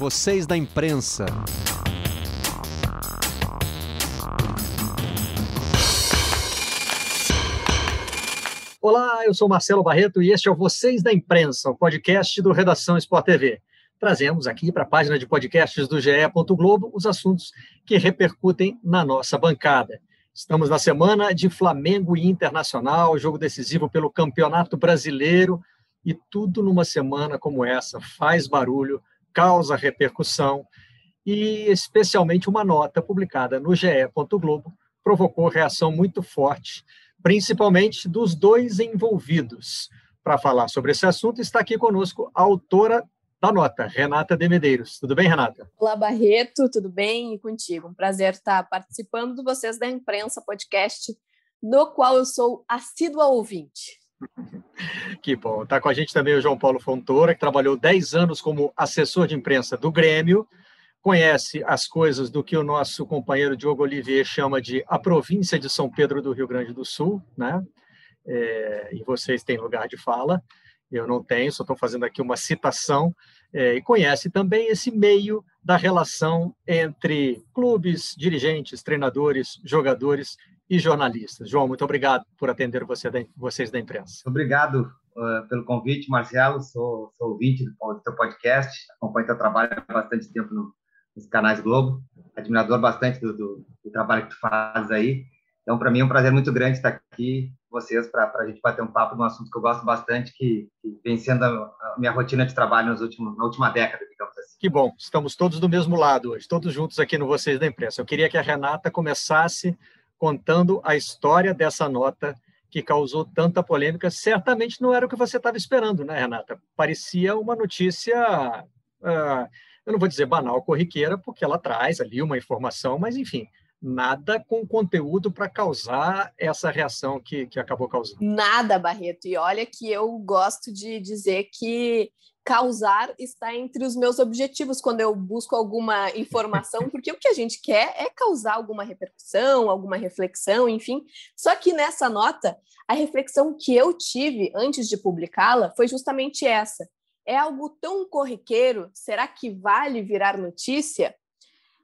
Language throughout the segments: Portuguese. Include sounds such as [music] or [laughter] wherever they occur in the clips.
vocês da imprensa. Olá, eu sou Marcelo Barreto e este é o Vocês da Imprensa, o podcast do Redação Sport TV. Trazemos aqui para a página de podcasts do GE. Globo os assuntos que repercutem na nossa bancada. Estamos na semana de Flamengo e Internacional, jogo decisivo pelo Campeonato Brasileiro, e tudo numa semana como essa faz barulho, causa repercussão, e especialmente uma nota publicada no GE. Globo provocou reação muito forte, principalmente dos dois envolvidos. Para falar sobre esse assunto, está aqui conosco a autora da nota, Renata de Medeiros. Tudo bem, Renata? Olá, Barreto, tudo bem? E contigo? Um prazer estar participando do Vocês da Imprensa podcast, do qual eu sou assídua ouvinte. Que bom. Está com a gente também o João Paulo Fontoura, que trabalhou 10 anos como assessor de imprensa do Grêmio, conhece as coisas do que o nosso companheiro Diogo Olivier chama de a província de São Pedro do Rio Grande do Sul, né? É, e vocês têm lugar de fala eu não tenho, só estou fazendo aqui uma citação, é, e conhece também esse meio da relação entre clubes, dirigentes, treinadores, jogadores e jornalistas. João, muito obrigado por atender você da, vocês da imprensa. Obrigado uh, pelo convite, Marcelo. Sou, sou ouvinte do, do teu podcast, acompanho teu trabalho há bastante tempo no, nos canais Globo, admirador bastante do, do, do trabalho que tu fazes aí. Então, para mim é um prazer muito grande estar aqui com vocês para a gente bater um papo de um assunto que eu gosto bastante, que, que vem sendo a, a, minha rotina de trabalho nos últimos, na última década, digamos assim. Que bom, estamos todos do mesmo lado hoje, todos juntos aqui no Vocês da Imprensa. Eu queria que a Renata começasse contando a história dessa nota que causou tanta polêmica. Certamente não era o que você estava esperando, né, Renata? Parecia uma notícia, uh, eu não vou dizer banal, corriqueira, porque ela traz ali uma informação, mas enfim, nada com conteúdo para causar essa reação que, que acabou causando. Nada, Barreto. E olha que eu gosto de dizer que causar está entre os meus objetivos quando eu busco alguma informação, [laughs] porque o que a gente quer é causar alguma repercussão, alguma reflexão, enfim. Só que nessa nota, a reflexão que eu tive antes de publicá-la foi justamente essa. É algo tão corriqueiro, será que vale virar notícia?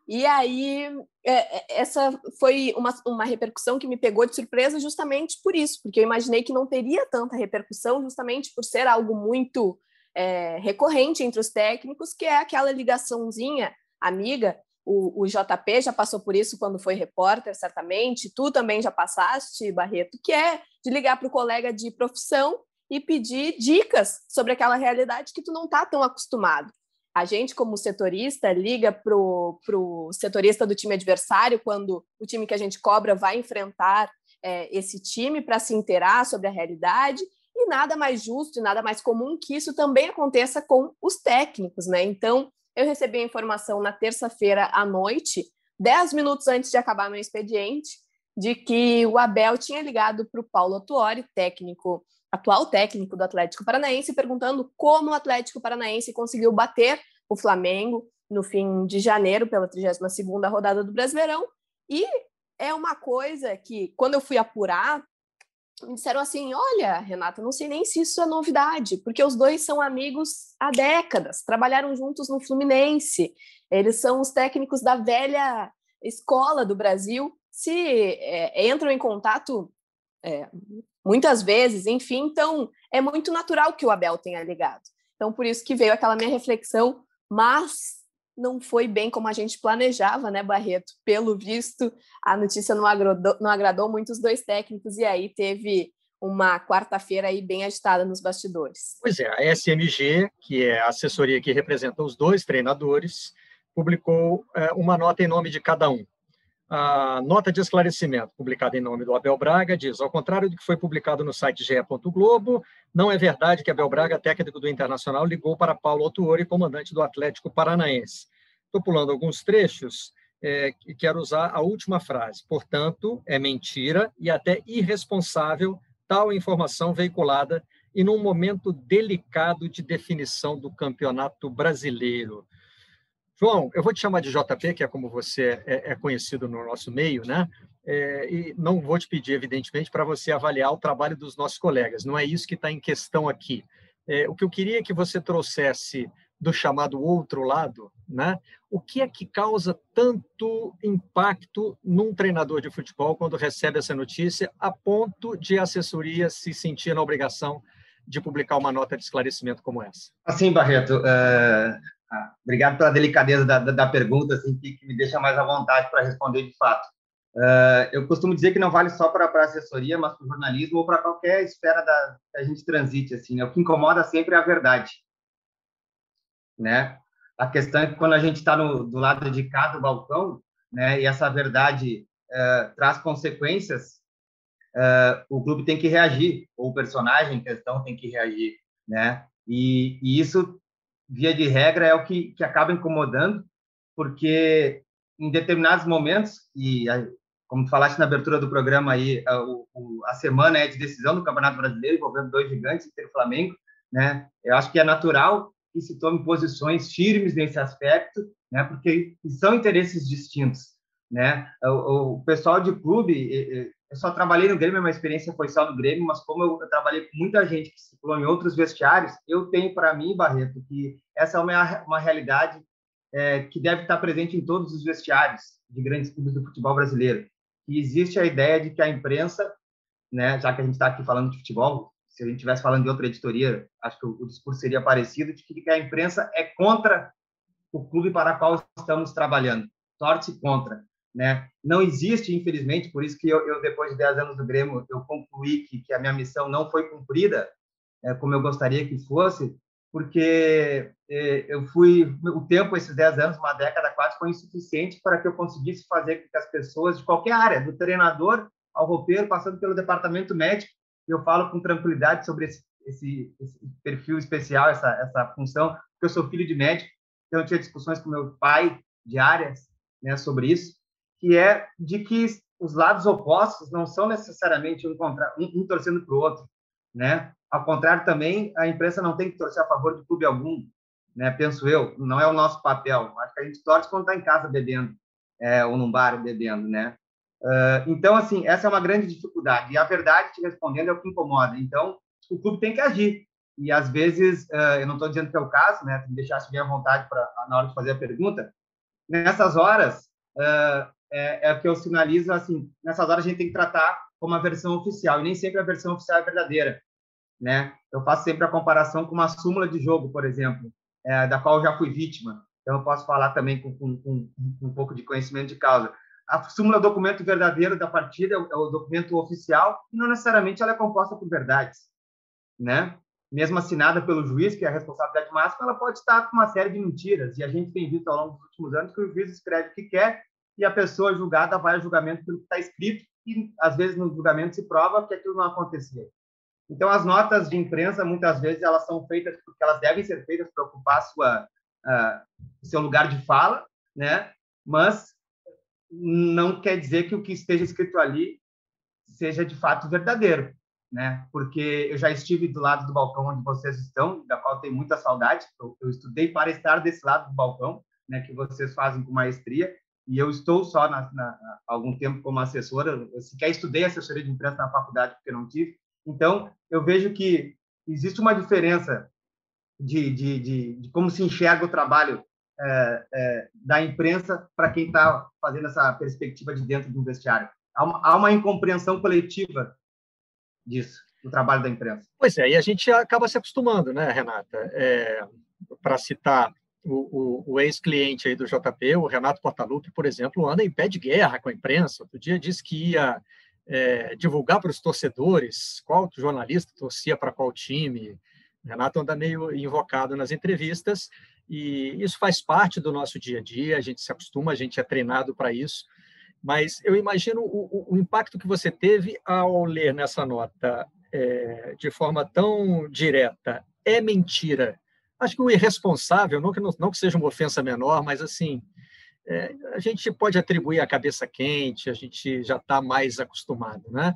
E aí, é, é, essa foi uma, uma repercussão que me pegou de surpresa justamente por isso, porque eu imaginei que não teria tanta repercussão, justamente por ser algo muito é, recorrente entre os técnicos, que é aquela ligaçãozinha amiga. O, o JP já passou por isso quando foi repórter, certamente. Tu também já passaste, Barreto, que é de ligar para o colega de profissão e pedir dicas sobre aquela realidade que tu não está tão acostumado. A gente, como setorista, liga para o setorista do time adversário quando o time que a gente cobra vai enfrentar é, esse time para se inteirar sobre a realidade. E nada mais justo e nada mais comum que isso também aconteça com os técnicos, né? Então, eu recebi a informação na terça-feira à noite, dez minutos antes de acabar meu expediente, de que o Abel tinha ligado para o Paulo Tuori, técnico atual técnico do Atlético Paranaense, perguntando como o Atlético Paranaense conseguiu bater o Flamengo no fim de janeiro pela 32ª rodada do Brasileirão. E é uma coisa que, quando eu fui apurar, me disseram assim: olha, Renata, não sei nem se isso é novidade, porque os dois são amigos há décadas, trabalharam juntos no Fluminense, eles são os técnicos da velha escola do Brasil, se é, entram em contato é, muitas vezes, enfim, então é muito natural que o Abel tenha ligado. Então, por isso que veio aquela minha reflexão, mas não foi bem como a gente planejava, né, Barreto? Pelo visto, a notícia não agradou, não agradou muito os dois técnicos, e aí teve uma quarta-feira aí bem agitada nos bastidores. Pois é, a SMG, que é a assessoria que representa os dois treinadores, publicou é, uma nota em nome de cada um. A nota de esclarecimento, publicada em nome do Abel Braga, diz: ao contrário do que foi publicado no site GE. Globo, não é verdade que Abel Braga, técnico do Internacional, ligou para Paulo Autuori, comandante do Atlético Paranaense. Estou pulando alguns trechos é, e quero usar a última frase. Portanto, é mentira e até irresponsável tal informação veiculada e num momento delicado de definição do campeonato brasileiro. João, eu vou te chamar de JP, que é como você é, é conhecido no nosso meio, né? É, e não vou te pedir, evidentemente, para você avaliar o trabalho dos nossos colegas. Não é isso que está em questão aqui. É, o que eu queria que você trouxesse do chamado outro lado, né? O que é que causa tanto impacto num treinador de futebol quando recebe essa notícia, a ponto de a assessoria se sentir na obrigação de publicar uma nota de esclarecimento como essa? Assim, Barreto, uh, obrigado pela delicadeza da, da, da pergunta, assim, que, que, me deixa mais à vontade para responder de fato. Uh, eu costumo dizer que não vale só para a assessoria, mas para o jornalismo ou para qualquer esfera da, que a gente transite. Assim, né? O que incomoda sempre é a verdade né? A questão é que quando a gente está do lado de cá do balcão, né, e essa verdade uh, traz consequências, uh, o clube tem que reagir, ou o personagem em questão tem que reagir, né? E, e isso, via de regra, é o que, que acaba incomodando, porque em determinados momentos, e como falaste na abertura do programa aí, a, o, a semana é de decisão do Campeonato Brasileiro, envolvendo dois gigantes, Inter e Flamengo, né? Eu acho que é natural que se tome posições firmes nesse aspecto, né? Porque são interesses distintos, né? O, o pessoal de clube, eu só trabalhei no Grêmio, minha experiência foi só no Grêmio, mas como eu, trabalhei com muita gente que circulou em outros vestiários, eu tenho para mim, Barreto, que essa é uma, uma realidade é, que deve estar presente em todos os vestiários de grandes clubes do futebol brasileiro. E existe a ideia de que a imprensa, né, já que a gente está aqui falando de futebol, se a gente estivesse falando de outra editoria, acho que o, o, discurso seria parecido, de que a imprensa é contra o clube para qual estamos trabalhando, torce contra. Né? Não existe, infelizmente, por isso que eu, eu, depois de 10 anos do Grêmio, eu concluí que, que a minha missão não foi cumprida é, como eu gostaria que fosse, porque é, eu fui, o tempo, esses 10 anos, uma década quase, foi insuficiente para que eu conseguisse fazer com que as pessoas de qualquer área, do treinador ao roupeiro, passando pelo departamento médico, eu falo com tranquilidade sobre esse, esse, esse, perfil especial, essa, essa função, porque eu sou filho de médico, então eu tinha discussões com meu pai diárias né, sobre isso, que é de que os lados opostos não são necessariamente um, contra, um, um torcendo para o outro, né? Ao contrário, também a imprensa não tem que torcer a favor de clube algum, né? Penso eu, não é o nosso papel. Acho que a gente torce quando está em casa bebendo, é, ou num bar bebendo, né? Uh, então, assim, essa é uma grande dificuldade. E a verdade, te respondendo, é o que incomoda. Então, o clube tem que agir. E, às vezes, uh, eu não estou dizendo que é o caso, né? Tu me deixasse bem à vontade pra, na hora de fazer a pergunta. Nessas horas, uh, é, é o que eu sinalizo, assim, nessas horas a gente tem que tratar como a versão oficial. E nem sempre a versão oficial é verdadeira, né? Eu faço sempre a comparação com uma súmula de jogo, por exemplo, é, da qual eu já fui vítima. Então, eu posso falar também com, com, com, um pouco de conhecimento de causa a súmula é o documento verdadeiro da partida, é, é o documento oficial, e não necessariamente ela é composta por verdades, né? Mesmo assinada pelo juiz, que é a responsabilidade máxima, ela pode estar com uma série de mentiras, e a gente tem visto ao longo dos últimos anos que o juiz escreve o que quer e a pessoa julgada vai a julgamento pelo que está escrito, e às vezes no julgamento se prova que aquilo não aconteceu. Então, as notas de imprensa, muitas vezes, elas são feitas porque elas devem ser feitas para ocupar sua, uh, seu lugar de fala, né? Mas não quer dizer que o que esteja escrito ali seja de fato verdadeiro, né? Porque eu já estive do lado do balcão onde vocês estão, da qual tenho muita saudade. Eu, eu estudei para estar desse lado do balcão, né? Que vocês fazem com maestria. E eu estou só na, na, há algum tempo como assessora. Eu sequer estudei assessoria de imprensa na faculdade porque não tive. Então eu vejo que existe uma diferença de, de, de, de como se enxerga o trabalho é, é, da imprensa para quem está fazendo essa perspectiva de dentro do vestiário. Há uma, há uma, incompreensão coletiva disso, do trabalho da imprensa. Pois é, e a gente acaba se acostumando, né, Renata? É, para citar o, o, o ex-cliente aí do JP, o Renato Portaluppi, por exemplo, anda em pé de guerra com a imprensa. Outro dia disse que ia é, divulgar para os torcedores qual jornalista torcia para qual time. O Renato anda meio invocado nas entrevistas, e isso faz parte do nosso dia a dia, a gente se acostuma, a gente é treinado para isso. Mas eu imagino o, o, impacto que você teve ao ler nessa nota é, de forma tão direta. É mentira. Acho que o irresponsável, não que, não, não que seja uma ofensa menor, mas assim, é, a gente pode atribuir a cabeça quente, a gente já está mais acostumado, né?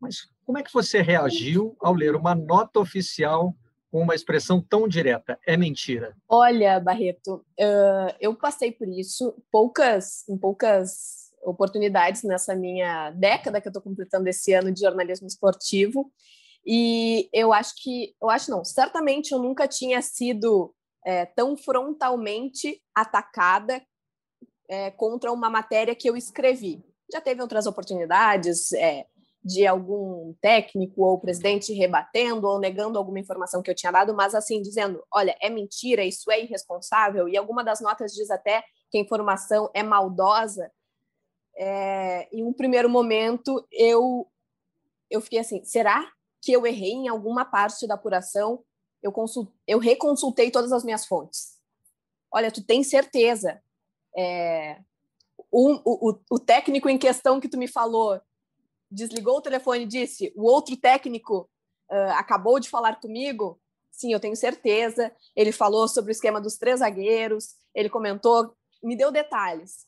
Mas como é que você reagiu ao ler uma nota oficial com uma expressão tão direta? É mentira. Olha, Barreto, uh, eu passei por isso poucas, em poucas oportunidades nessa minha década que eu estou completando esse ano de jornalismo esportivo. E eu acho que, eu acho não, certamente eu nunca tinha sido é, tão frontalmente atacada é, contra uma matéria que eu escrevi. Já teve outras oportunidades é, de algum técnico ou presidente rebatendo ou negando alguma informação que eu tinha dado, mas assim, dizendo: olha, é mentira, isso é irresponsável, e alguma das notas diz até que a informação é maldosa. É, em um primeiro momento, eu, eu fiquei assim: será que eu errei em alguma parte da apuração? Eu, consult, eu reconsultei todas as minhas fontes. Olha, tu tem certeza? É, o, o, técnico em questão que tu me falou desligou o telefone e disse: o outro técnico uh, acabou de falar comigo. Sim, eu tenho certeza. Ele falou sobre o esquema dos três zagueiros, ele comentou, me deu detalhes.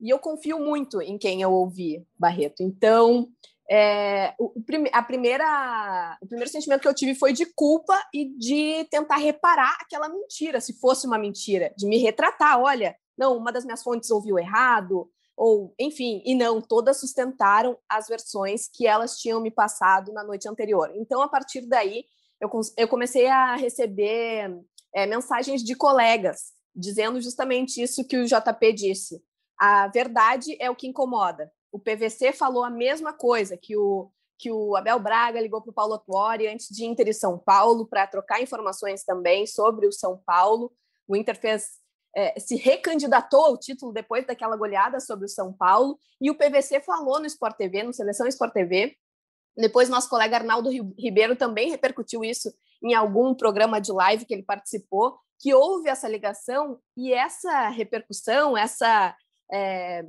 E eu confio muito em quem eu ouvi, Barreto. Então, é, o, a primeira, o primeiro sentimento que eu tive foi de culpa e de tentar reparar aquela mentira, se fosse uma mentira, de me retratar. Olha, não, uma das minhas fontes ouviu errado, ou enfim, e não, todas sustentaram as versões que elas tinham me passado na noite anterior. Então, a partir daí, eu, eu comecei a receber é, mensagens de colegas dizendo justamente isso que o JP disse. A verdade é o que incomoda. O PVC falou a mesma coisa, que o, que o Abel Braga ligou para o Paulo Tuori antes de Inter e São Paulo para trocar informações também sobre o São Paulo. O Inter fez é, se recandidatou ao título depois daquela goleada sobre o São Paulo, e o PVC falou no Sport TV, no Seleção Sport TV. Depois, nosso colega Arnaldo Ribeiro também repercutiu isso em algum programa de live que ele participou, que houve essa ligação e essa repercussão, essa é,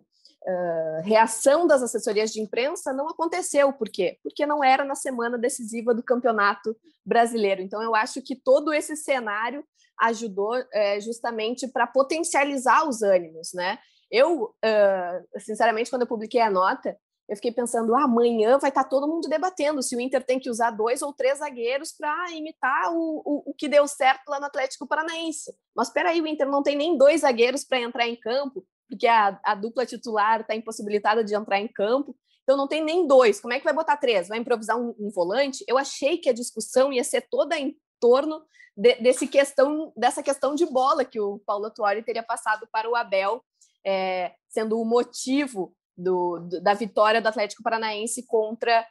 reação das assessorias de imprensa não aconteceu. Por quê? Porque não era na semana decisiva do campeonato brasileiro. Então, eu acho que todo esse cenário ajudou é, justamente para potencializar os ânimos, né? Eu, uh, sinceramente, quando eu publiquei a nota, eu fiquei pensando, ah, amanhã vai estar tá todo mundo debatendo se o Inter tem que usar dois ou três zagueiros para imitar o, o, o, que deu certo lá no Atlético Paranaense. Mas espera aí, o Inter não tem nem dois zagueiros para entrar em campo, porque a, a dupla titular está impossibilitada de entrar em campo. Então não tem nem dois. Como é que vai botar três? Vai improvisar um, um volante? Eu achei que a discussão ia ser toda em torno de, desse questão, dessa questão de bola que o Paulo Tuori teria passado para o Abel, é, sendo o motivo do, do, da vitória do Atlético Paranaense contra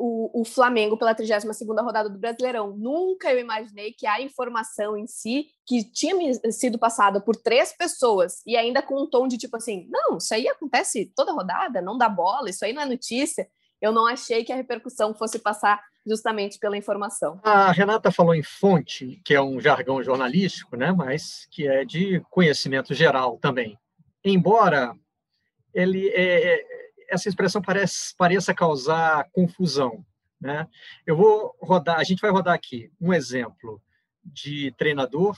o, o Flamengo pela 32ª rodada do Brasileirão. Nunca eu imaginei que a informação em si, que tinha sido passada por três pessoas, e ainda com um tom de tipo assim, não, isso aí acontece toda rodada, não dá bola, isso aí não é notícia, eu não achei que a repercussão fosse passar justamente pela informação. A Renata falou em fonte, que é um jargão jornalístico, né, mas que é de conhecimento geral também. Embora ele é, é, essa expressão parece, pareça causar confusão, né? Eu vou rodar, a gente vai rodar aqui um exemplo de treinador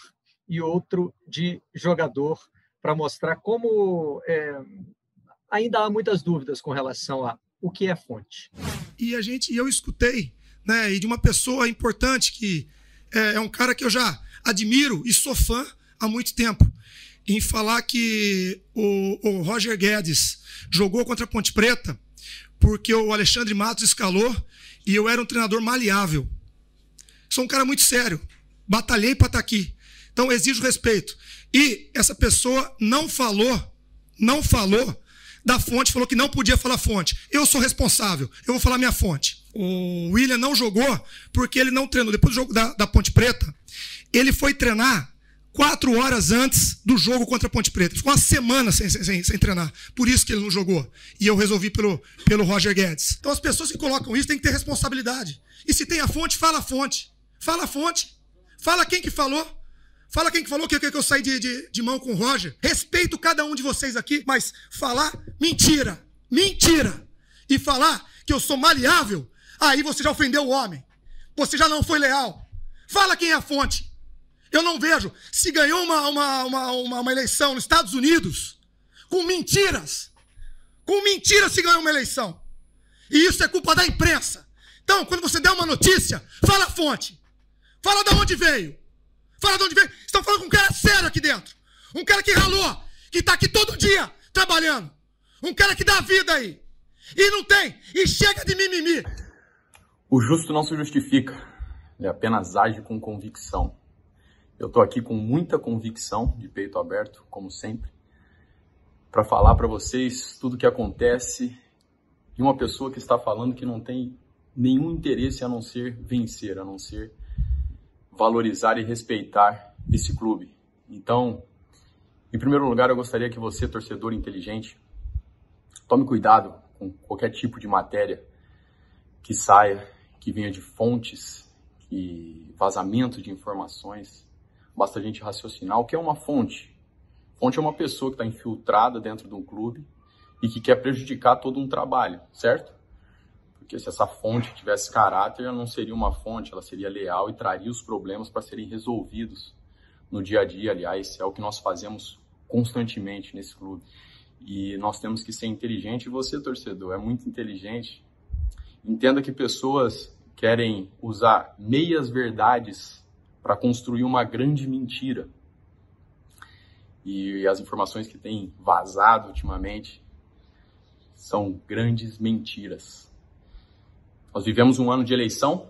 e outro de jogador para mostrar como é, ainda há muitas dúvidas com relação a o que é fonte. E a gente, eu escutei né? E de uma pessoa importante que é, é um cara que eu já admiro e sou fã há muito tempo. Em falar que o, o Roger Guedes jogou contra a Ponte Preta porque o Alexandre Matos escalou e eu era um treinador maleável. Sou um cara muito sério. Batalhei para estar tá aqui. Então exijo respeito. E essa pessoa não falou, não falou da fonte, falou que não podia falar fonte. Eu sou responsável, eu vou falar minha fonte. O William não jogou porque ele não treinou. Depois do jogo da, da Ponte Preta, ele foi treinar quatro horas antes do jogo contra a Ponte Preta. Ficou uma semana sem, sem, sem, treinar. Por isso que ele não jogou. E eu resolvi pelo, pelo Roger Guedes. Então as pessoas que colocam isso têm que ter responsabilidade. E se tem a fonte, fala a fonte. Fala a fonte. Fala quem que falou. Fala quem que falou que, que, que eu saí de, de, de mão com o Roger. Respeito cada um de vocês aqui, mas falar mentira, mentira, e falar que eu sou maleável, aí você já ofendeu o homem. Você já não foi leal. Fala quem é a fonte. Eu não vejo. Se ganhou uma, uma, uma, uma, uma eleição nos Estados Unidos, com mentiras, com mentiras se ganhou uma eleição. E isso é culpa da imprensa. Então, quando você der uma notícia, fala a fonte. Fala de onde veio. Fala de onde vem. Estão falando com um cara sério aqui dentro. Um cara que ralou, que está aqui todo dia trabalhando. Um cara que dá vida aí. E não tem. E chega de mimimi. O justo não se justifica. Ele apenas age com convicção. Eu estou aqui com muita convicção, de peito aberto, como sempre, para falar para vocês tudo o que acontece de uma pessoa que está falando que não tem nenhum interesse a não ser vencer, a não ser valorizar e respeitar esse clube. Então, em primeiro lugar, eu gostaria que você, torcedor inteligente, tome cuidado com qualquer tipo de matéria que saia, que venha de fontes, que vazamento de informações. Basta a gente raciocinar o que é uma fonte. Fonte é uma pessoa que está infiltrada dentro de um clube e que quer prejudicar todo um trabalho, certo? Porque se essa fonte tivesse caráter, ela não seria uma fonte, ela seria leal e traria os problemas para serem resolvidos no dia a dia. Aliás, é o que nós fazemos constantemente nesse clube. E nós temos que ser inteligente. E você, torcedor, é muito inteligente. Entenda que pessoas querem usar meias verdades para construir uma grande mentira. E as informações que têm vazado ultimamente são grandes mentiras. Nós vivemos um ano de eleição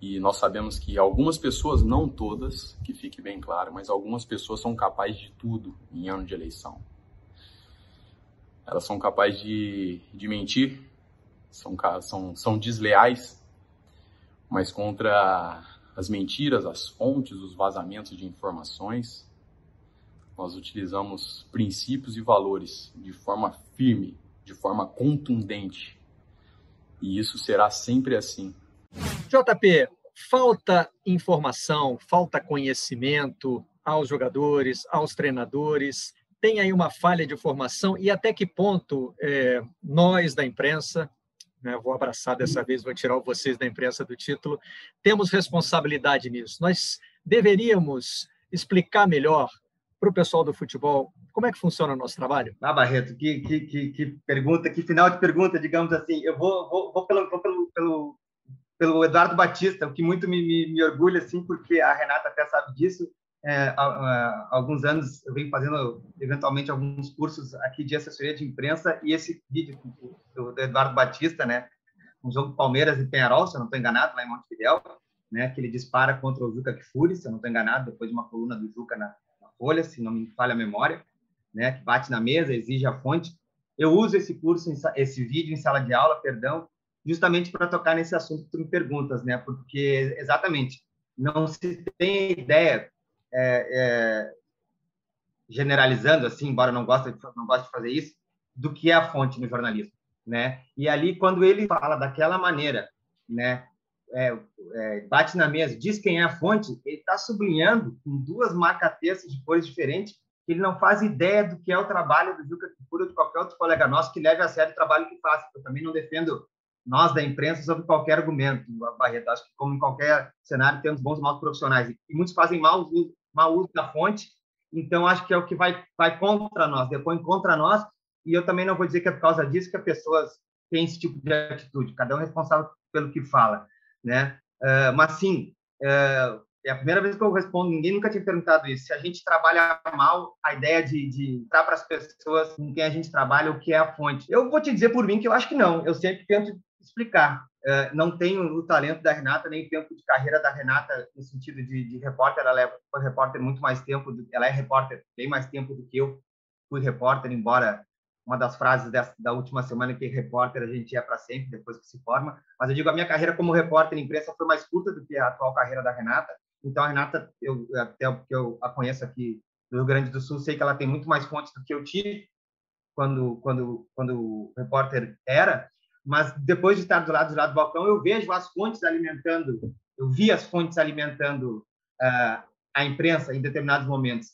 e nós sabemos que algumas pessoas, não todas, que fique bem claro, mas algumas pessoas são capazes de tudo em ano de eleição. Elas são capazes de, de mentir, são, são, são desleais, mas contra as mentiras, as fontes, os vazamentos de informações, nós utilizamos princípios e valores de forma firme, de forma contundente. E isso será sempre assim. JP, falta informação, falta conhecimento aos jogadores, aos treinadores. Tem aí uma falha de formação e até que ponto é, nós da imprensa, né, vou abraçar dessa vez, vou tirar vocês da imprensa do título, temos responsabilidade nisso. Nós deveríamos explicar melhor para o pessoal do futebol como é que funciona o nosso trabalho? Ah, Barreto, que, que, que, que pergunta, que final de pergunta, digamos assim. Eu vou, vou, vou, pelo, vou pelo, pelo, pelo Eduardo Batista, o que muito me, me, me, orgulha, assim, porque a Renata até sabe disso. É, há, alguns anos eu venho fazendo, eventualmente, alguns cursos aqui de assessoria de imprensa e esse vídeo do, do Eduardo Batista, né, um jogo Palmeiras e Penharol, se eu não estou enganado, lá em Montevidéu, né, que ele dispara contra o Juca Kfouri, se eu não estou enganado, depois de uma coluna do Juca na, na Folha, se não me falha a memória né, que bate na mesa, exige a fonte. Eu uso esse curso, esse vídeo em sala de aula, perdão, justamente para tocar nesse assunto que tu me perguntas, né? Porque exatamente não se tem ideia, é, é, generalizando assim, embora não goste não goste de fazer isso, do que é a fonte no jornalismo, né? E ali quando ele fala daquela maneira, né? É, é, bate na mesa, diz quem é a fonte, ele está sublinhando com duas marca-textos de cores diferentes que ele não faz ideia do que é o trabalho do Juca Kifuri ou de qualquer outro colega nosso que leve a sério o trabalho que faz. Eu também não defendo nós da imprensa sobre qualquer argumento, Barreto. Acho que, como em qualquer cenário, temos bons e maus profissionais. E muitos fazem uso, mau uso da fonte, então acho que é o que vai, vai contra nós, depois contra nós. E eu também não vou dizer que é por causa disso que as pessoas têm esse tipo de atitude. Cada um é responsável pelo que fala. Né? Uh, mas, sim, uh, é a primeira vez que eu respondo, ninguém nunca tinha perguntado isso. Se a gente trabalha mal, a ideia de, de dar para as pessoas com quem a gente trabalha o que é a fonte. Eu vou te dizer por mim que eu acho que não. Eu sempre tento explicar. Uh, não tenho o talento da Renata, nem o tempo de carreira da Renata no sentido de, de repórter. Ela é, foi repórter muito mais tempo, do, ela é repórter bem mais tempo do que eu fui repórter, embora uma das frases dessa, da última semana que repórter a gente é para sempre depois que se forma. Mas eu digo a minha carreira como repórter em imprensa foi mais curta do que a atual carreira da Renata. Então, a Renata, eu, até porque eu a conheço aqui do Rio Grande do Sul, sei que ela tem muito mais fontes do que eu tive quando, quando, quando repórter era, mas depois de estar do lado, do lado do balcão, eu vejo as fontes alimentando, eu vi as fontes alimentando uh, a imprensa em determinados momentos.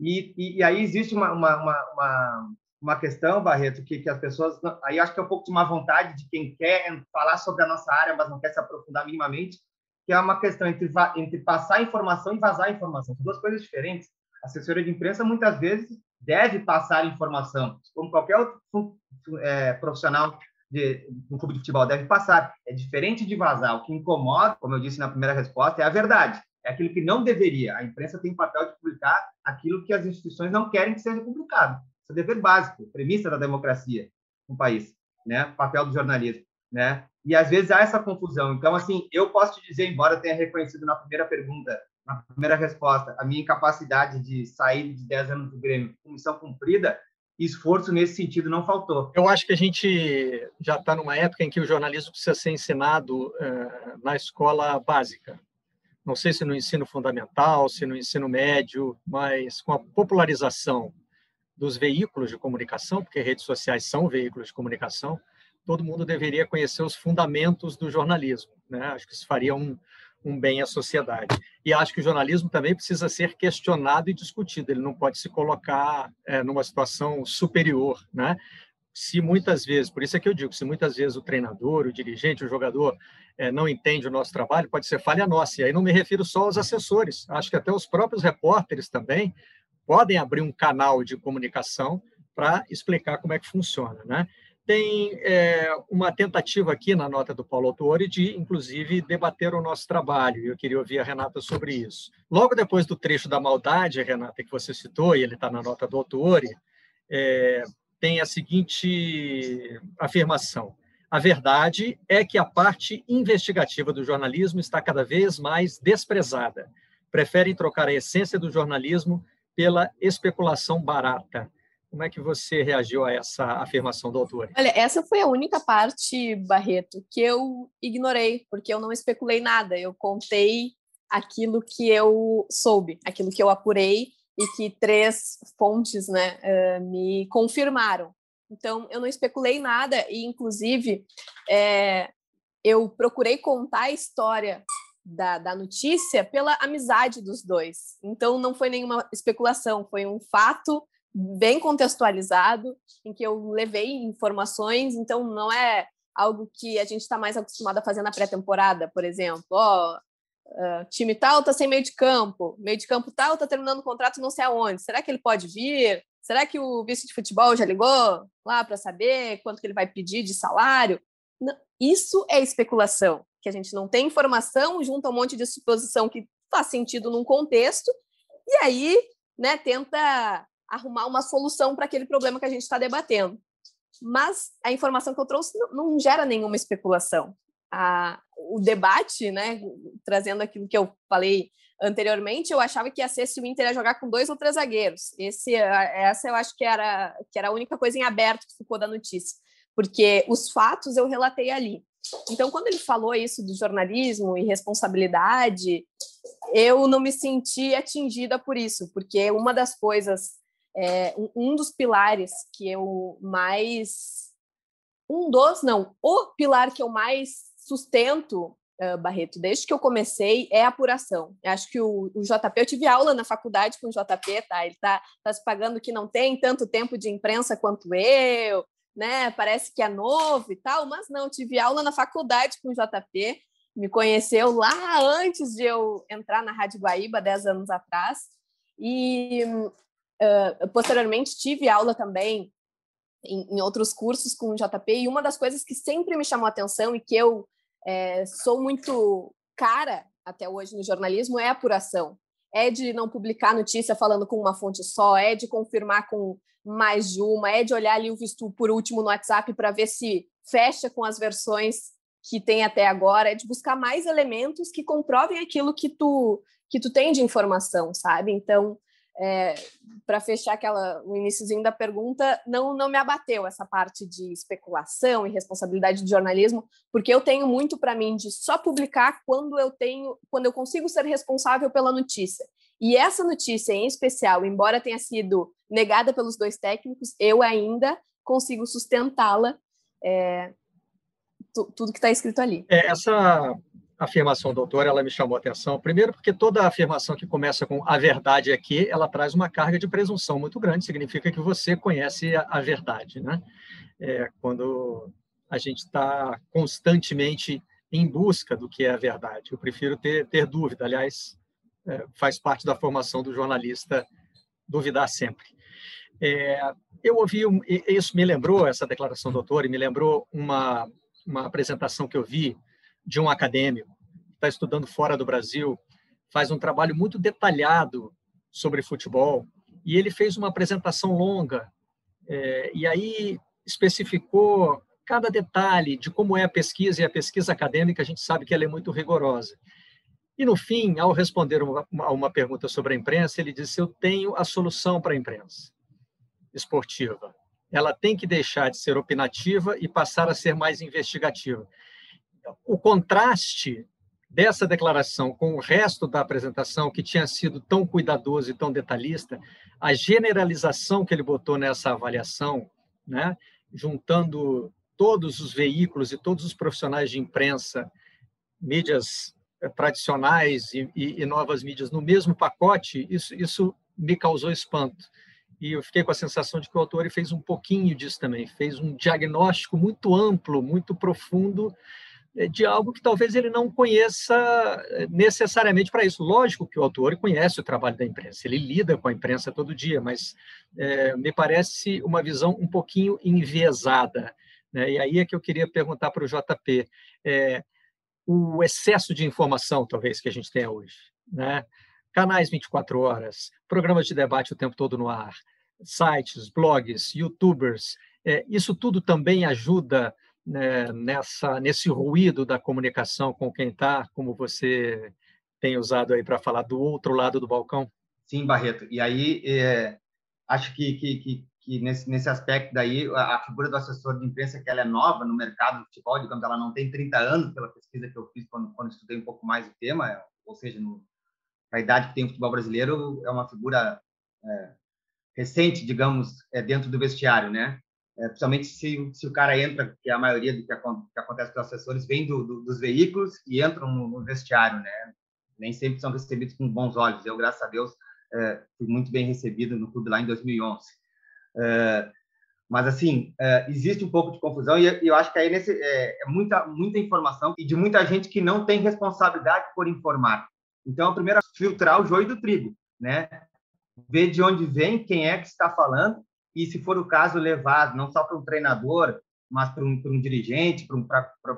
E, e, e aí existe uma, uma, uma, uma, questão, Barreto, que, que as pessoas. Aí acho que é um pouco de má vontade de quem quer falar sobre a nossa área, mas não quer se aprofundar minimamente, que é uma questão entre, entre passar informação e vazar informação. São duas coisas diferentes. A assessoria de imprensa, muitas vezes, deve passar informação, como qualquer outro é, profissional de, do clube de futebol deve passar. É diferente de vazar. O que incomoda, como eu disse na primeira resposta, é a verdade. É aquilo que não deveria. A imprensa tem papel de publicar aquilo que as instituições não querem que seja publicado. Isso é dever básico, premissa da democracia no país, né? Papel do jornalismo, né? E às vezes há essa confusão. Então, assim, eu posso te dizer, embora eu tenha reconhecido na primeira pergunta, na primeira resposta, a minha incapacidade de sair de 10 anos do Grêmio com missão cumprida, esforço nesse sentido não faltou. Eu acho que a gente já está numa época em que o jornalismo precisa ser ensinado uh, na escola básica. Não sei se no ensino fundamental, se no ensino médio, mas com a popularização dos veículos de comunicação, porque redes sociais são veículos de comunicação, todo mundo deveria conhecer os fundamentos do jornalismo. Né? Acho que isso faria um, um bem à sociedade. E acho que o jornalismo também precisa ser questionado e discutido. Ele não pode se colocar é, numa situação superior, né? Se muitas vezes, por isso é que eu digo, se muitas vezes o treinador, o dirigente, o jogador é, não entende o nosso trabalho, pode ser falha nossa. E aí não me refiro só aos assessores. Acho que até os próprios repórteres também podem abrir um canal de comunicação para explicar como é que funciona, né? Tem é, uma tentativa aqui na nota do Paulo Autori de, inclusive, debater o nosso trabalho, e eu queria ouvir a Renata sobre isso. Logo depois do trecho da maldade, Renata, que você citou, e ele está na nota do Autori, é, tem a seguinte afirmação. A verdade é que a parte investigativa do jornalismo está cada vez mais desprezada. Preferem trocar a essência do jornalismo pela especulação barata como é que você reagiu a essa afirmação do autor? Olha, essa foi a única parte, Barreto, que eu ignorei, porque eu não especulei nada. Eu contei aquilo que eu soube, aquilo que eu apurei e que três fontes né, uh, me confirmaram. Então, eu não especulei nada e, inclusive, é, eu procurei contar a história da, da notícia pela amizade dos dois. Então, não foi nenhuma especulação, foi um fato bem contextualizado, em que eu levei informações, então não é algo que a gente está mais acostumado a fazer na pré-temporada, por exemplo. Ó, uh, time tal está sem meio de campo, meio de campo tal está terminando o contrato não sei aonde. Será que ele pode vir? Será que o vice de futebol já ligou lá para saber quanto que ele vai pedir de salário? Isso é especulação, que a gente não tem informação, junta um monte de suposição que faz sentido num contexto, e aí né, tenta arrumar uma solução para aquele problema que a gente está debatendo. Mas a informação que eu trouxe não, gera nenhuma especulação. A, o debate, né, trazendo aquilo que eu falei anteriormente, eu achava que ia ser se o Inter ia jogar com dois ou três zagueiros. Esse, essa eu acho que era, que era a única coisa em aberto que ficou da notícia, porque os fatos eu relatei ali. Então, quando ele falou isso do jornalismo e responsabilidade, eu não me senti atingida por isso, porque uma das coisas é, um dos pilares que eu mais. Um dos, não, o pilar que eu mais sustento, uh, Barreto, desde que eu comecei, é a apuração. Eu acho que o, o, JP, eu tive aula na faculdade com o JP, tá? Ele tá, tá se pagando que não tem tanto tempo de imprensa quanto eu, né? Parece que é novo e tal, mas não, tive aula na faculdade com o JP, me conheceu lá antes de eu entrar na Rádio Guaíba, 10 anos atrás. E Uh, posteriormente, tive aula também em, em, outros cursos com o JP, e uma das coisas que sempre me chamou atenção e que eu é, sou muito cara até hoje no jornalismo é a apuração. É de não publicar notícia falando com uma fonte só, é de confirmar com mais de uma, é de olhar ali o visto por último no WhatsApp para ver se fecha com as versões que tem até agora, é de buscar mais elementos que comprovem aquilo que tu que tu tem de informação, sabe? Então, é, para fechar aquela, o iníciozinho da pergunta, não, não me abateu essa parte de especulação e responsabilidade de jornalismo, porque eu tenho muito para mim de só publicar quando eu tenho, quando eu consigo ser responsável pela notícia. E essa notícia em especial, embora tenha sido negada pelos dois técnicos, eu ainda consigo sustentá-la é, tudo que está escrito ali. É, essa afirmação do autor, ela me chamou a atenção, primeiro porque toda afirmação que começa com a verdade aqui, ela traz uma carga de presunção muito grande, significa que você conhece a, a verdade, né? É, quando a gente está constantemente em busca do que é a verdade. Eu prefiro ter, ter dúvida, aliás, é, faz parte da formação do jornalista duvidar sempre. É, eu ouvi, um, isso me lembrou, essa declaração do autor, e me lembrou uma, uma apresentação que eu vi de um acadêmico que está estudando fora do Brasil, faz um trabalho muito detalhado sobre futebol e ele fez uma apresentação longa é, e aí especificou cada detalhe de como é a pesquisa e a pesquisa acadêmica a gente sabe que ela é muito rigorosa E, no fim, ao responder uma, uma pergunta sobre a imprensa, ele disse: Eu tenho a solução para a imprensa esportiva. Ela tem que deixar de ser opinativa e passar a ser mais investigativa. O contraste dessa declaração com o resto da apresentação, que tinha sido tão cuidadoso e tão detalhista, a generalização que ele botou nessa avaliação, né, juntando todos os veículos e todos os profissionais de imprensa, mídias eh, tradicionais e, e, e novas mídias no mesmo pacote, isso, isso me causou espanto. E eu fiquei com a sensação de que o autor fez um pouquinho disso também, fez um diagnóstico muito amplo, muito profundo de algo que talvez ele não conheça eh, necessariamente para isso. Lógico que o autor conhece o trabalho da imprensa, ele lida com a imprensa todo dia, mas é, me parece uma visão um pouquinho enviesada. Né? E aí é que eu queria perguntar para o JP. É, o excesso de informação, talvez, que a gente tenha hoje. Né? Canais 24 horas, programas de debate o tempo todo no ar, sites, blogs, youtubers, é, isso tudo também ajuda né, nessa, nesse ruído da comunicação com quem está, como você tem usado aí para falar do outro lado do balcão? Sim, Barreto. E aí, é, acho que, que, que, que, nesse, nesse aspecto daí, a, figura do assessor de imprensa, que ela é nova no mercado do futebol, digamos, ela não tem 30 anos, pela pesquisa que eu fiz quando, quando estudei um pouco mais o tema, ou seja, no, a idade que tem o futebol brasileiro, é uma figura é, recente, digamos, é, dentro do vestiário, né? É, principalmente se, se o cara entra, que a maioria do que, que acontece com os assessores, vem do, do, dos veículos e entram no, no, vestiário, né? Nem sempre são recebidos com bons olhos. Eu, graças a Deus, é, fui muito bem recebido no clube lá em 2011. É, mas, assim, é, existe um pouco de confusão e eu acho que aí nesse, é, é, muita, muita informação e de muita gente que não tem responsabilidade por informar. Então, primeiro, filtrar o joio do trigo, né? Ver de onde vem, quem é que está falando e, se for o caso, levar não só para um treinador, mas para um, um dirigente,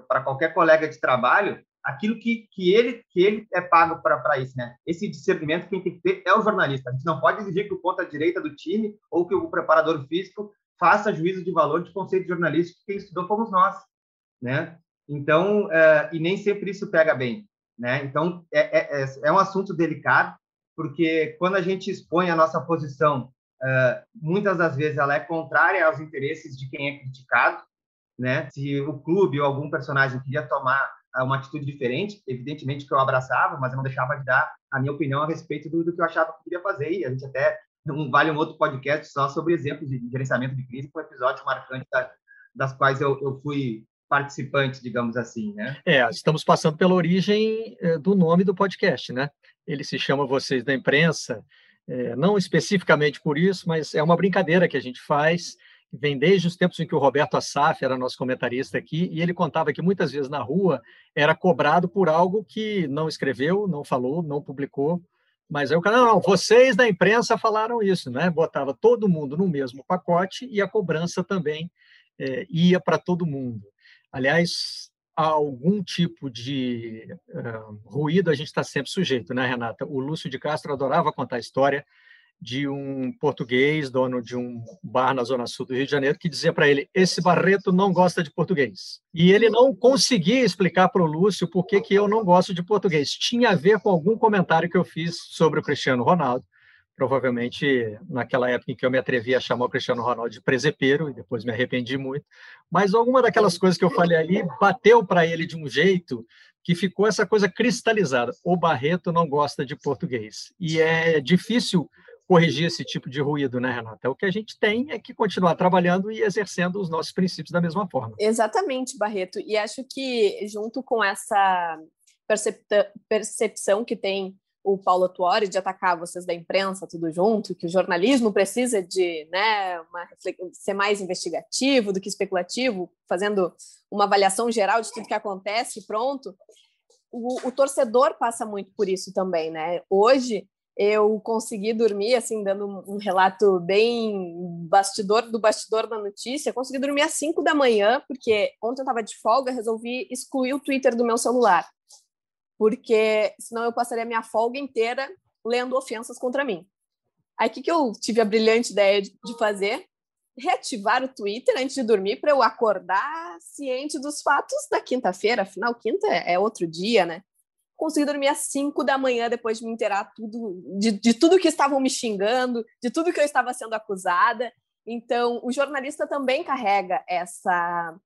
para qualquer colega de trabalho, aquilo que, que, ele, que ele é pago para isso, né? Esse discernimento quem tem que ter é o jornalista. A gente não pode exigir que o ponta-direita do time ou que o preparador físico faça juízo de valor de conceito jornalístico que estudou fomos nós, né? Então, é, e nem sempre isso pega bem, né? Então, é, é, é, é um assunto delicado, porque quando a gente expõe a nossa posição, é, muitas das vezes ela é contrária aos interesses de quem é criticado, né? Se o clube ou algum personagem queria tomar uma atitude diferente, evidentemente que eu abraçava, mas eu não deixava de dar a minha opinião a respeito do, do que eu achava que queria fazer. E a gente até um, vale um outro podcast só sobre exemplos de gerenciamento de crise, com episódios marcantes da, das quais eu, eu fui participante, digamos assim, né? É, estamos passando pela origem é, do nome do podcast, né? Ele se chama Vocês da Imprensa, é, não especificamente por isso, mas é uma brincadeira que a gente faz vem desde os tempos em que o Roberto Assaf era nosso comentarista aqui, e ele contava que muitas vezes na rua era cobrado por algo que não escreveu, não falou, não publicou, mas aí o cara, não, vocês da imprensa falaram isso, né? Botava todo mundo no mesmo pacote e a cobrança também é, ia para todo mundo. Aliás, a algum tipo de uh, ruído a gente está sempre sujeito, né, Renata? O Lúcio de Castro adorava contar a história de um português, dono de um bar na zona sul do Rio de Janeiro, que dizia para ele: esse Barreto não gosta de português. E ele não conseguia explicar para o Lúcio por que, que eu não gosto de português. Tinha a ver com algum comentário que eu fiz sobre o Cristiano Ronaldo. Provavelmente naquela época em que eu me atrevi a chamar o Cristiano Ronaldo de presepeiro, e depois me arrependi muito. Mas alguma daquelas coisas que eu falei ali bateu para ele de um jeito que ficou essa coisa cristalizada. O Barreto não gosta de português. E é difícil corrigir esse tipo de ruído, né, Renata? O que a gente tem é que continuar trabalhando e exercendo os nossos princípios da mesma forma. Exatamente, Barreto. E acho que, junto com essa percepção que tem o Paulo Tuori de atacar vocês da imprensa, tudo junto, que o jornalismo precisa de né, uma, ser mais investigativo do que especulativo, fazendo uma avaliação geral de tudo que acontece, pronto. O, o torcedor passa muito por isso também, né? Hoje eu consegui dormir, assim, dando um relato bem bastidor do bastidor da notícia, consegui dormir às 5 da manhã, porque ontem eu estava de folga, resolvi excluir o Twitter do meu celular, porque senão eu passaria a minha folga inteira lendo ofensas contra mim. Aí que, que eu tive a brilhante ideia de fazer? Reativar o Twitter antes de dormir para eu acordar ciente dos fatos da quinta-feira, afinal, quinta é outro dia, né? consegui dormir às 5 da manhã depois de me inteirar tudo, de, de tudo que estavam me xingando, de tudo que eu estava sendo acusada. Então, o jornalista também carrega essa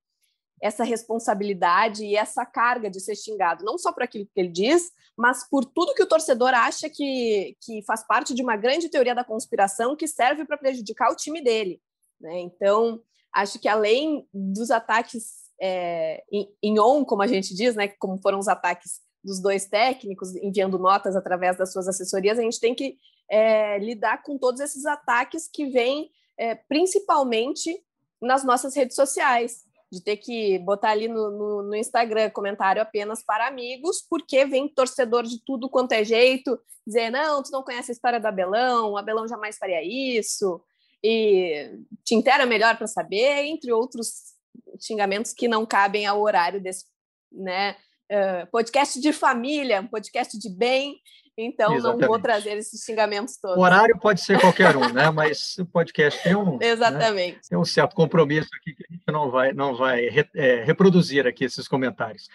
essa responsabilidade e essa carga de ser xingado, não só por aquilo que ele diz, mas por tudo que o torcedor acha que, que faz parte de uma grande teoria da conspiração que serve para prejudicar o time dele. Né? Então, acho que além dos ataques é, em, on, como a gente diz, né, como foram os ataques dos dois técnicos enviando notas através das suas assessorias, a gente tem que é, lidar com todos esses ataques que vêm é, principalmente nas nossas redes sociais de ter que botar ali no, no, no, Instagram comentário apenas para amigos, porque vem torcedor de tudo quanto é jeito, dizer, não, tu não conhece a história do Abelão, o Abelão jamais faria isso, e te inteira melhor para saber, entre outros xingamentos que não cabem ao horário desse né, uh, podcast de família, um podcast de bem, então Exatamente. não vou trazer esses xingamentos todos. O horário pode ser qualquer um, né? Mas o podcast tem um, né, Exatamente. Né? tem um certo compromisso aqui que a gente não vai, não vai é, reproduzir aqui esses comentários.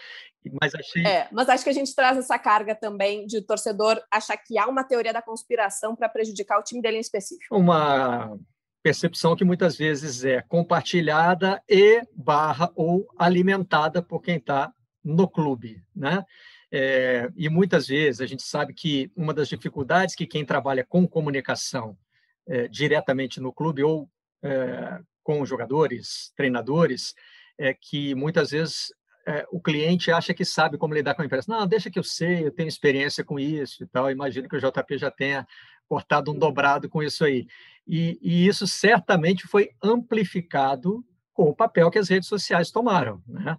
Mas achei. É, mas acho que a gente traz essa carga também de torcedor achar que há uma teoria da conspiração para prejudicar o time dele em específico. Uma percepção que muitas vezes é compartilhada e barra ou alimentada por quem está no clube, né? É, e muitas vezes a gente sabe que uma das dificuldades que quem trabalha com comunicação é, diretamente no clube ou é, com jogadores, treinadores, é que muitas vezes é, o cliente acha que sabe como lidar com a empresa. Não, deixa que eu sei, eu tenho experiência com isso e tal. Imagino que o JP já tenha cortado um dobrado com isso aí. E, e isso certamente foi amplificado com o papel que as redes sociais tomaram, né?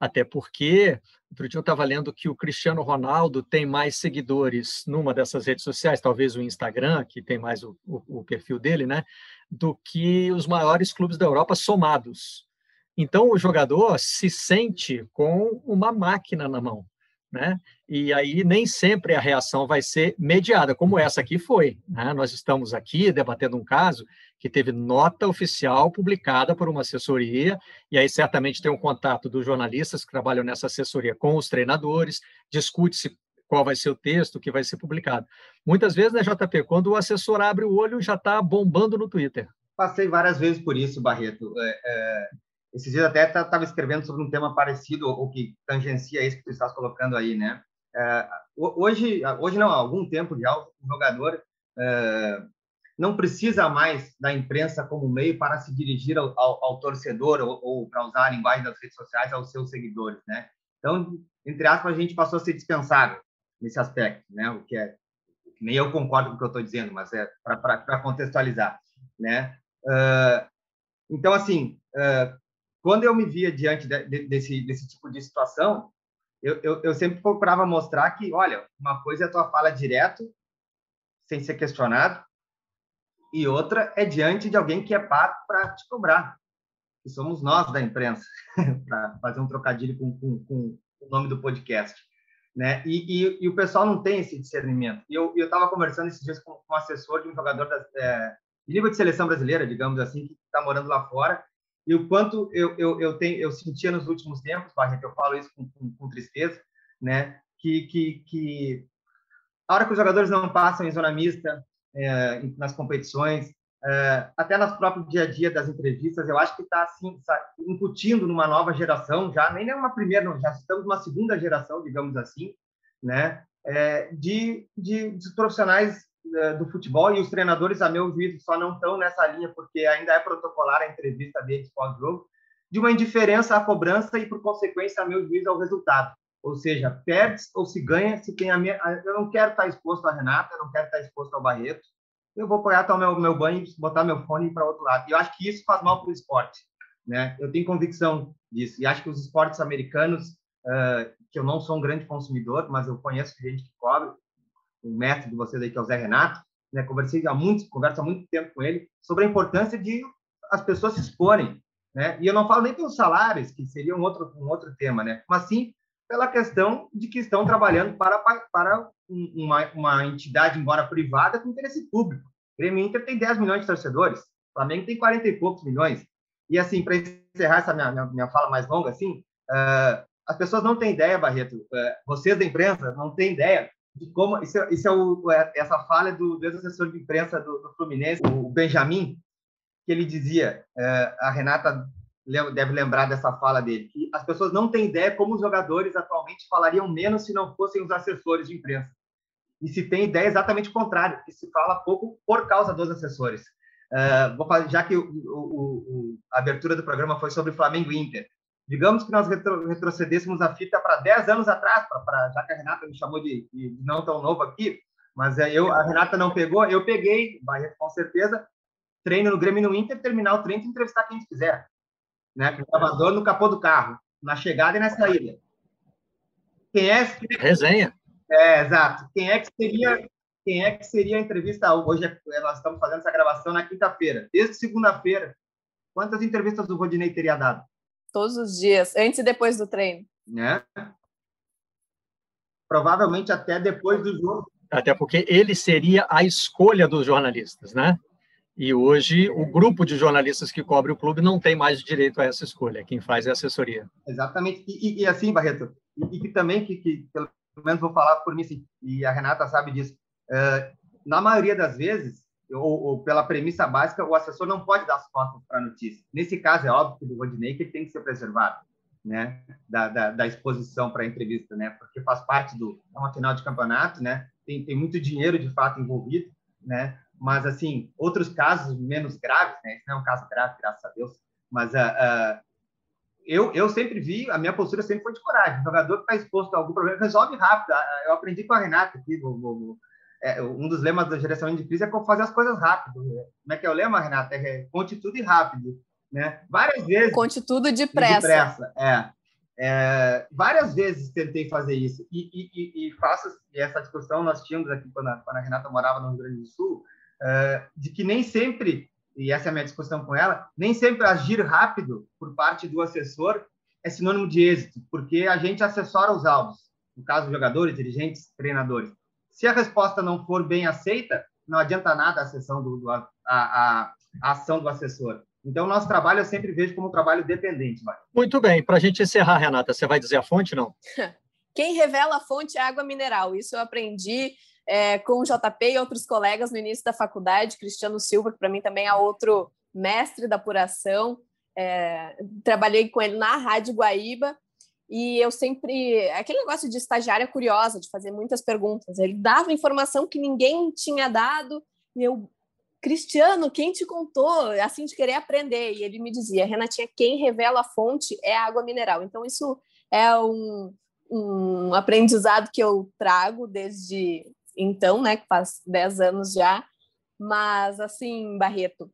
Até porque Outro dia eu estava lendo que o Cristiano Ronaldo tem mais seguidores numa dessas redes sociais, talvez o Instagram, que tem mais o, o, o, perfil dele, né? Do que os maiores clubes da Europa somados. Então o jogador se sente com uma máquina na mão né? E aí nem sempre a reação vai ser mediada, como essa aqui foi. Né? Nós estamos aqui debatendo um caso que teve nota oficial publicada por uma assessoria, e aí certamente tem um contato dos jornalistas que trabalham nessa assessoria com os treinadores, discute-se qual vai ser o texto que vai ser publicado. Muitas vezes, né, JP, quando o assessor abre o olho, já está bombando no Twitter. Passei várias vezes por isso, Barreto. É, é esses dias até estava escrevendo sobre um tema parecido, ou que tangencia isso que tu estás colocando aí, né? É, hoje, hoje não, há algum tempo já, o jogador é, não precisa mais da imprensa como meio para se dirigir ao, ao, ao torcedor ou, ou, para usar a linguagem das redes sociais aos seus seguidores, né? Então, entre aspas, a gente passou a ser dispensável nesse aspecto, né? O que é nem eu concordo com o que eu estou dizendo, mas é para contextualizar, né? Uh, então, assim, uh, quando eu me via diante de, de, desse, desse tipo de situação, eu, eu, eu, sempre procurava mostrar que, olha, uma coisa é a tua fala direto, sem ser questionado, e outra é diante de alguém que é pago para te cobrar, que somos nós da imprensa, [laughs] para fazer um trocadilho com, com, com, o nome do podcast. Né? E, e, e, o pessoal não tem esse discernimento. Eu estava conversando esses dias com, com um assessor de um jogador da, é, de nível de seleção brasileira, digamos assim, que está morando lá fora, e o quanto eu, eu, eu, tenho, eu sentia nos últimos tempos, Barreto, eu falo isso com, com, com, tristeza, né? Que, que, que a hora que os jogadores não passam em zona mista é, nas competições, é, até nas próprios dia a dia das entrevistas, eu acho que está assim, incutindo numa nova geração, já nem é uma primeira, já estamos numa segunda geração, digamos assim, né? É, de, de, de profissionais do futebol e os treinadores, a meu juízo, só não estão nessa linha porque ainda é protocolar a entrevista deles pós-jogo, de uma indiferença à cobrança e, por consequência, a meu juízo, ao resultado. Ou seja, perde ou se ganha, se tem a minha... Eu não quero estar exposto a Renata, eu não quero estar exposto ao Barreto, eu vou apoiar o meu, meu banho, botar meu fone para outro lado. E eu acho que isso faz mal para o esporte. Né? Eu tenho convicção disso. E acho que os esportes americanos, uh, que eu não sou um grande consumidor, mas eu conheço gente que cobre, o mestre de vocês aí, que é o Zé Renato, né? Conversei há muito, converso há muito tempo com ele sobre a importância de as pessoas se exporem, né? E eu não falo nem pelos salários, que seria um outro, um outro tema, né? Mas sim pela questão de que estão trabalhando para, para uma, uma entidade, embora privada, com interesse público. O Grêmio Inter tem 10 milhões de torcedores, o Flamengo tem 40 e poucos milhões. E, assim, para encerrar essa minha, minha, minha, fala mais longa, assim, uh, as pessoas não têm ideia, Barreto, é, vocês da imprensa não têm ideia de como isso, é, isso é o, é, essa fala do, do ex-assessor de imprensa do, do, Fluminense, o Benjamin, que ele dizia, é, a Renata deve lembrar dessa fala dele, que as pessoas não têm ideia como os jogadores atualmente falariam menos se não fossem os assessores de imprensa. E se tem ideia exatamente o contrário, que se fala pouco por causa dos assessores. Uh, vou fazer, já que o, o, o, a abertura do programa foi sobre Flamengo e Inter, digamos que nós retro, retrocedêssemos a fita para 10 anos atrás, pra, pra, já que a Renata me chamou de, de não tão novo aqui, mas é, eu, a Renata não pegou, eu peguei, com certeza, treino no Grêmio no Inter, terminar o treino e entrevistar quem quiser. Né? Com o gravador no capô do carro, na chegada e na saída. Quem é... Resenha. É, exato. Quem é que seria quem é que seria a entrevista hoje? É, nós estamos fazendo essa gravação na quinta-feira. Desde segunda-feira, quantas entrevistas o Rodinei teria dado? Todos os dias, antes e depois do treino. Né? Provavelmente até depois do jogo. Até porque ele seria a escolha dos jornalistas, né? E hoje o grupo de jornalistas que cobre o clube não tem mais direito a essa escolha. Quem faz é a assessoria. Exatamente. E, e, e assim, Barreto, e, e também que, que, pelo menos vou falar por mim, sim, e a Renata sabe disso é, na maioria das vezes, ou, ou, pela premissa básica, o assessor não pode dar as costas para a notícia. Nesse caso, é óbvio que do Rodinei que ele tem que ser preservado, né, da, da, da exposição para a entrevista, né, porque faz parte do é uma final de campeonato, né, tem, tem muito dinheiro de fato envolvido, né, mas assim outros casos menos graves, né, esse não é um caso grave, graças a Deus, mas uh, uh, eu, eu sempre vi, a minha postura sempre foi de coragem. O jogador que está exposto a algum problema resolve rápido. Eu aprendi com a Renata aqui, é, um dos lemas da geração de crise é fazer as coisas rápido. Como é que é o lema, Renata? É conte tudo e rápido. Né? Várias vezes. Conte tudo depressa. Depressa, é. é. várias vezes tentei fazer isso. E, e, e, faço e essa discussão nós tínhamos aqui quando a, quando a Renata morava no Rio Grande do Sul, de que nem sempre, e essa é a minha discussão com ela, nem sempre agir rápido por parte do assessor é sinônimo de êxito, porque a gente assessora os alvos, no caso, jogadores, dirigentes, treinadores. Se a resposta não for bem aceita, não adianta nada a, sessão do, do a, a, a, ação do assessor. Então, nosso trabalho eu sempre vejo como um trabalho dependente. Vai. Muito bem. Para a gente encerrar, Renata, você vai dizer a fonte, não? [laughs] Quem revela a fonte é água mineral. Isso eu aprendi é, com o JP e outros colegas no início da faculdade. Cristiano Silva, que para mim também é outro mestre da apuração. É, trabalhei com ele na Rádio Guaíba e eu sempre. Aquele negócio de estagiária curiosa, de fazer muitas perguntas. Ele dava informação que ninguém tinha dado, e eu. Cristiano, quem te contou? Assim, de querer aprender. E ele me dizia, Renatinha, quem revela a fonte é a água mineral. Então, isso é um, um aprendizado que eu trago desde então, né, que faz 10 anos já. Mas, assim, Barreto,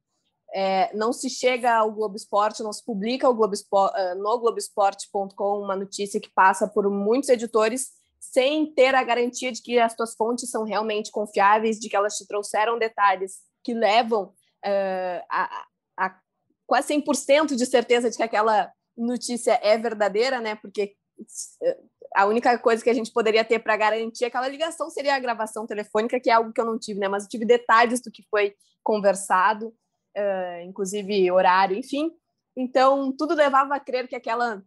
é, não se chega ao Globo Esporte, não se publica Globo Espor, uh, no Globoesporte.com uma notícia que passa por muitos editores sem ter a garantia de que as tuas fontes são realmente confiáveis, de que elas te trouxeram detalhes que levam uh, a, a quase 100% de certeza de que aquela notícia é verdadeira, né? Porque a única coisa que a gente poderia ter para garantir aquela ligação seria a gravação telefônica, que é algo que eu não tive, né? Mas eu tive detalhes do que foi conversado uh, inclusive horário, enfim. Então, tudo levava a crer que aquela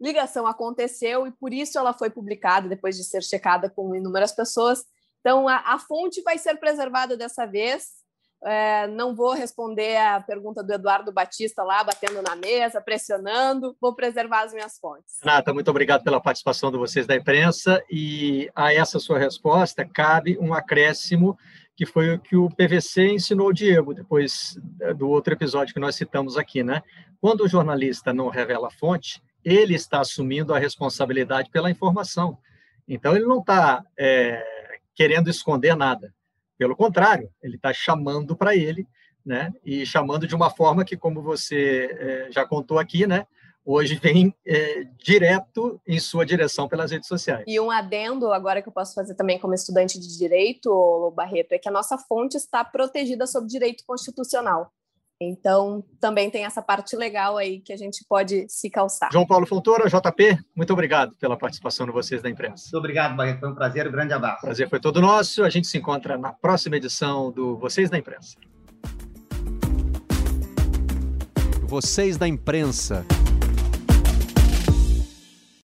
ligação aconteceu e por isso ela foi publicada depois de ser checada com inúmeras pessoas. Então, a, a fonte vai ser preservada dessa vez. É, não vou responder a pergunta do Eduardo Batista lá, batendo na mesa, pressionando. Vou preservar as minhas fontes. Nata, muito obrigado pela participação de vocês da imprensa. E a essa sua resposta cabe um acréscimo que foi o que o PVC ensinou o Diego, depois eh, do outro episódio que nós citamos aqui, né? Quando o jornalista não revela a fonte, ele está assumindo a responsabilidade pela informação. Então, ele não está é, querendo esconder nada. Pelo contrário, ele está chamando para ele, né? E chamando de uma forma que, como você é, já contou aqui, né? hoje vem é, direto em sua direção pelas redes sociais. E um adendo agora que eu posso fazer também como estudante de direito, Barreto, é que a nossa fonte está protegida sob direito constitucional. Então, também tem essa parte legal aí que a gente pode se calçar. João Paulo Fontoura, JP, muito obrigado pela participação de vocês da imprensa. Muito obrigado, Barreto. Foi um prazer, um grande abraço. O prazer foi todo nosso. A gente se encontra na próxima edição do Vocês da Imprensa. Vocês da Imprensa.